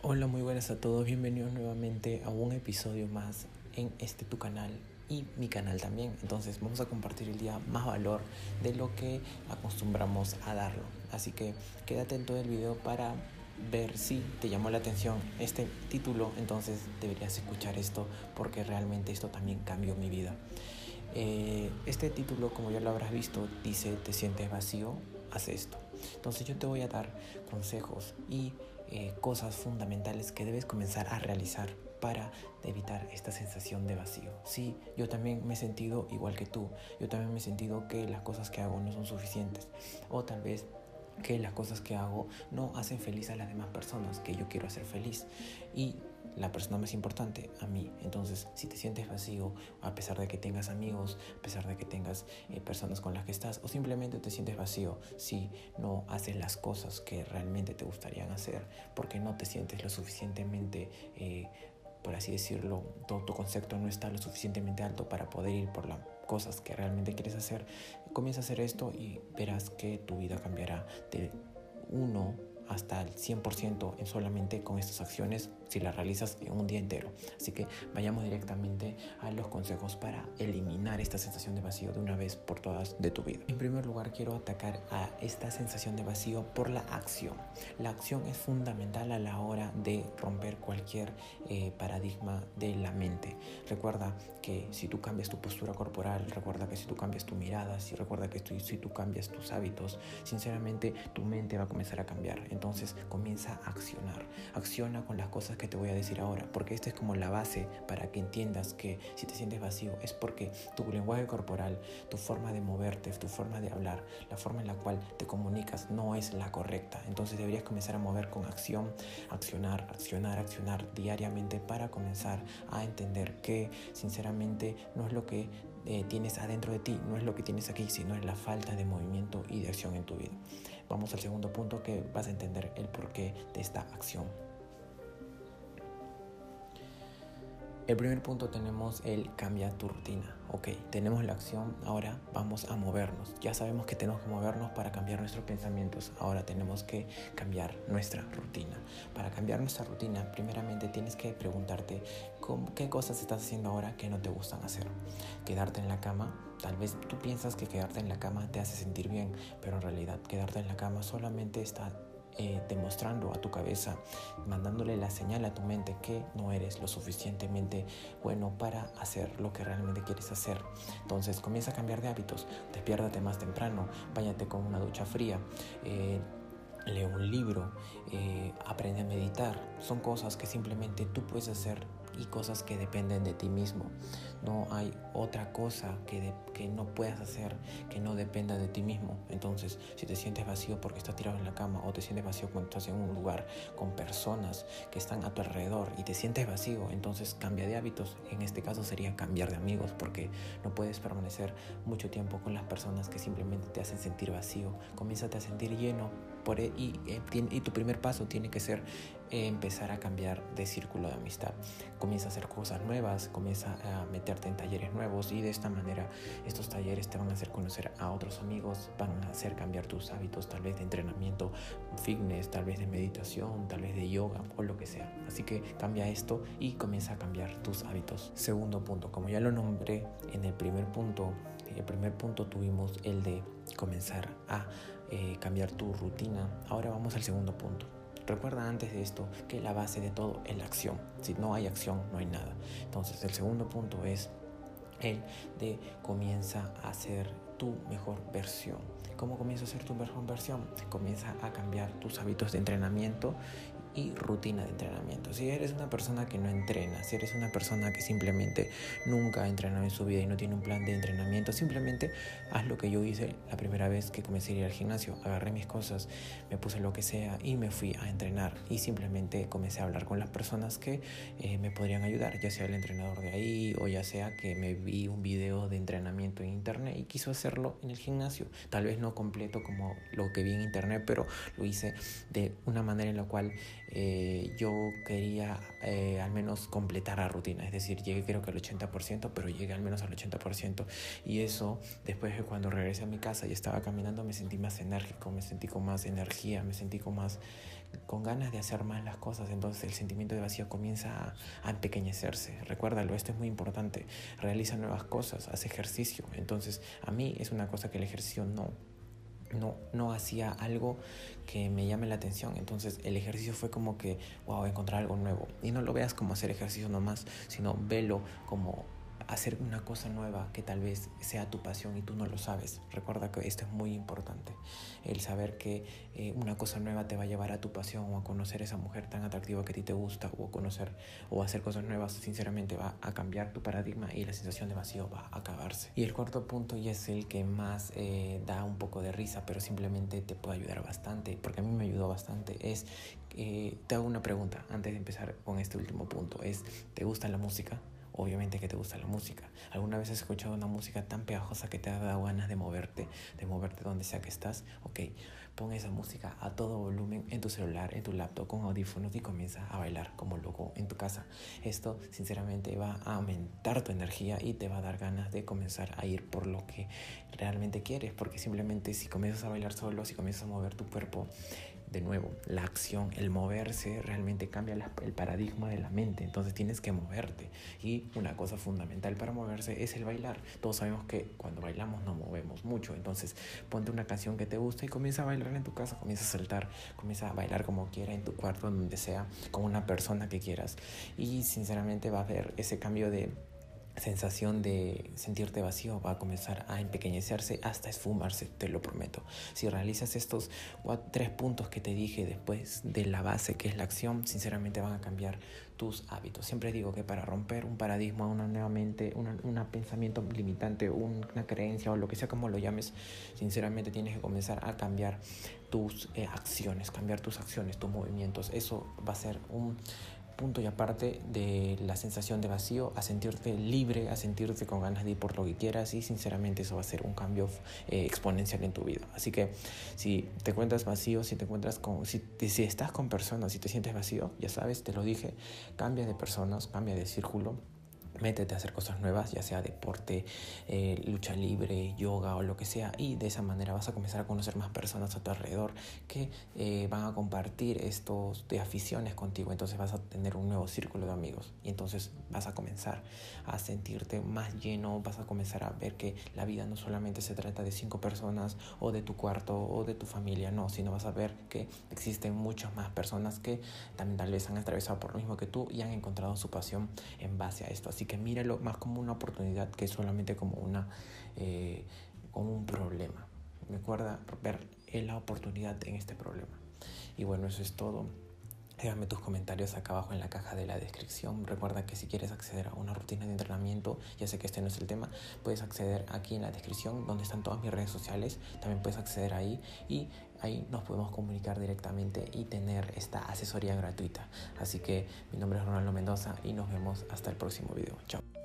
Hola, muy buenas a todos. Bienvenidos nuevamente a un episodio más en este tu canal y mi canal también. Entonces vamos a compartir el día más valor de lo que acostumbramos a darlo. Así que quédate en todo el video para ver si te llamó la atención este título. Entonces deberías escuchar esto porque realmente esto también cambió mi vida. Eh, este título, como ya lo habrás visto, dice, ¿te sientes vacío? Haz esto. Entonces yo te voy a dar consejos y eh, cosas fundamentales que debes comenzar a realizar para evitar esta sensación de vacío. Sí, yo también me he sentido igual que tú. Yo también me he sentido que las cosas que hago no son suficientes. O tal vez que las cosas que hago no hacen feliz a las demás personas que yo quiero hacer feliz. Y la persona más importante, a mí. Entonces, si te sientes vacío, a pesar de que tengas amigos, a pesar de que tengas eh, personas con las que estás, o simplemente te sientes vacío si no haces las cosas que realmente te gustarían hacer, porque no te sientes lo suficientemente... Eh, por así decirlo, todo tu concepto no está lo suficientemente alto para poder ir por las cosas que realmente quieres hacer, comienza a hacer esto y verás que tu vida cambiará de uno hasta el 100% en solamente con estas acciones si las realizas en un día entero. Así que vayamos directamente a los consejos para eliminar esta sensación de vacío de una vez por todas de tu vida. En primer lugar, quiero atacar a esta sensación de vacío por la acción. La acción es fundamental a la hora de romper cualquier eh, paradigma de la mente. Recuerda que si tú cambias tu postura corporal, recuerda que si tú cambias tu mirada, si recuerda que si tú cambias tus hábitos, sinceramente tu mente va a comenzar a cambiar. Entonces comienza a accionar. Acciona con las cosas que te voy a decir ahora, porque esta es como la base para que entiendas que si te sientes vacío es porque tu lenguaje corporal, tu forma de moverte, tu forma de hablar, la forma en la cual te comunicas no es la correcta. Entonces deberías comenzar a mover con acción, accionar, accionar, accionar diariamente para comenzar a entender que sinceramente no es lo que eh, tienes adentro de ti, no es lo que tienes aquí, sino es la falta de movimiento y de acción en tu vida. Vamos al segundo punto que vas a entender el porqué de esta acción. El primer punto tenemos el cambia tu rutina. Ok, tenemos la acción, ahora vamos a movernos. Ya sabemos que tenemos que movernos para cambiar nuestros pensamientos. Ahora tenemos que cambiar nuestra rutina. Para cambiar nuestra rutina, primeramente tienes que preguntarte qué cosas estás haciendo ahora que no te gustan hacer. Quedarte en la cama. Tal vez tú piensas que quedarte en la cama te hace sentir bien, pero en realidad quedarte en la cama solamente está eh, demostrando a tu cabeza, mandándole la señal a tu mente que no eres lo suficientemente bueno para hacer lo que realmente quieres hacer. Entonces comienza a cambiar de hábitos, despiértate más temprano, váyate con una ducha fría. Eh, lee un libro, eh, aprende a meditar. Son cosas que simplemente tú puedes hacer y cosas que dependen de ti mismo. No hay otra cosa que, que no puedas hacer que no dependa de ti mismo. Entonces, si te sientes vacío porque estás tirado en la cama o te sientes vacío cuando estás en un lugar con personas que están a tu alrededor y te sientes vacío, entonces cambia de hábitos. En este caso sería cambiar de amigos porque no puedes permanecer mucho tiempo con las personas que simplemente te hacen sentir vacío. Comienza a sentir lleno por, e, y, eh, y tu primer paso tiene que ser empezar a cambiar de círculo de amistad. Comienza a hacer cosas nuevas, comienza a meterte en talleres nuevos y de esta manera estos talleres te van a hacer conocer a otros amigos, van a hacer cambiar tus hábitos tal vez de entrenamiento fitness, tal vez de meditación, tal vez de yoga o lo que sea. Así que cambia esto y comienza a cambiar tus hábitos. Segundo punto, como ya lo nombré en el primer punto, el primer punto tuvimos el de comenzar a eh, cambiar tu rutina. Ahora vamos al segundo punto Recuerda antes de esto que la base de todo es la acción. Si no hay acción, no hay nada. Entonces, el segundo punto es el de comienza a ser tu mejor versión. ¿Cómo comienza a ser tu mejor versión? Comienza a cambiar tus hábitos de entrenamiento y rutina de entrenamiento. Si eres una persona que no entrena, si eres una persona que simplemente nunca ha entrenado en su vida y no tiene un plan de entrenamiento, simplemente haz lo que yo hice la primera vez que comencé a ir al gimnasio. Agarré mis cosas, me puse lo que sea y me fui a entrenar y simplemente comencé a hablar con las personas que eh, me podrían ayudar, ya sea el entrenador de ahí o ya sea que me vi un video de entrenamiento en internet y quiso hacerlo en el gimnasio. Tal vez no completo como lo que vi en internet, pero lo hice de una manera en la cual eh, yo quería eh, al menos completar la rutina, es decir, llegué creo que al 80%, pero llegué al menos al 80% y eso después de cuando regresé a mi casa y estaba caminando me sentí más enérgico, me sentí con más energía, me sentí con más con ganas de hacer más las cosas, entonces el sentimiento de vacío comienza a, a empequeñecerse. Recuérdalo, esto es muy importante. Realiza nuevas cosas, haz ejercicio. Entonces, a mí es una cosa que el ejercicio no no, no hacía algo que me llame la atención. Entonces el ejercicio fue como que, wow, encontrar algo nuevo. Y no lo veas como hacer ejercicio nomás, sino velo como hacer una cosa nueva que tal vez sea tu pasión y tú no lo sabes. Recuerda que esto es muy importante. El saber que eh, una cosa nueva te va a llevar a tu pasión o a conocer esa mujer tan atractiva que a ti te gusta o conocer o hacer cosas nuevas, sinceramente va a cambiar tu paradigma y la sensación de vacío va a acabarse. Y el cuarto punto y es el que más eh, da un poco de risa, pero simplemente te puede ayudar bastante, porque a mí me ayudó bastante, es eh, te hago una pregunta antes de empezar con este último punto. Es, ¿te gusta la música? Obviamente que te gusta la música. ¿Alguna vez has escuchado una música tan pegajosa que te ha dado ganas de moverte, de moverte donde sea que estás? Ok, pon esa música a todo volumen en tu celular, en tu laptop, con audífonos y comienza a bailar como loco en tu casa. Esto sinceramente va a aumentar tu energía y te va a dar ganas de comenzar a ir por lo que realmente quieres, porque simplemente si comienzas a bailar solo, si comienzas a mover tu cuerpo, de nuevo, la acción, el moverse realmente cambia el paradigma de la mente. Entonces tienes que moverte. Y una cosa fundamental para moverse es el bailar. Todos sabemos que cuando bailamos no movemos mucho. Entonces ponte una canción que te gusta y comienza a bailar en tu casa, comienza a saltar, comienza a bailar como quiera en tu cuarto, donde sea, con una persona que quieras. Y sinceramente va a haber ese cambio de sensación de sentirte vacío va a comenzar a empequeñecerse hasta esfumarse, te lo prometo. Si realizas estos tres puntos que te dije después de la base que es la acción, sinceramente van a cambiar tus hábitos. Siempre digo que para romper un paradigma, una nuevamente, un pensamiento limitante, una creencia o lo que sea como lo llames, sinceramente tienes que comenzar a cambiar tus eh, acciones, cambiar tus acciones, tus movimientos. Eso va a ser un punto y aparte de la sensación de vacío a sentirte libre, a sentirte con ganas de ir por lo que quieras y sinceramente eso va a ser un cambio eh, exponencial en tu vida. Así que si te encuentras vacío, si te encuentras con, si, si estás con personas, si te sientes vacío, ya sabes, te lo dije, cambia de personas, cambia de círculo métete a hacer cosas nuevas, ya sea deporte, eh, lucha libre, yoga o lo que sea, y de esa manera vas a comenzar a conocer más personas a tu alrededor que eh, van a compartir estos aficiones contigo, entonces vas a tener un nuevo círculo de amigos y entonces vas a comenzar a sentirte más lleno, vas a comenzar a ver que la vida no solamente se trata de cinco personas o de tu cuarto o de tu familia, no, sino vas a ver que existen muchas más personas que también tal vez han atravesado por lo mismo que tú y han encontrado su pasión en base a esto, así que míralo más como una oportunidad que solamente como, una, eh, como un problema. Me acuerda ver la oportunidad en este problema. Y bueno, eso es todo. Déjame tus comentarios acá abajo en la caja de la descripción. Recuerda que si quieres acceder a una rutina de entrenamiento, ya sé que este no es el tema, puedes acceder aquí en la descripción donde están todas mis redes sociales. También puedes acceder ahí y ahí nos podemos comunicar directamente y tener esta asesoría gratuita. Así que mi nombre es Ronaldo Mendoza y nos vemos hasta el próximo video. Chao.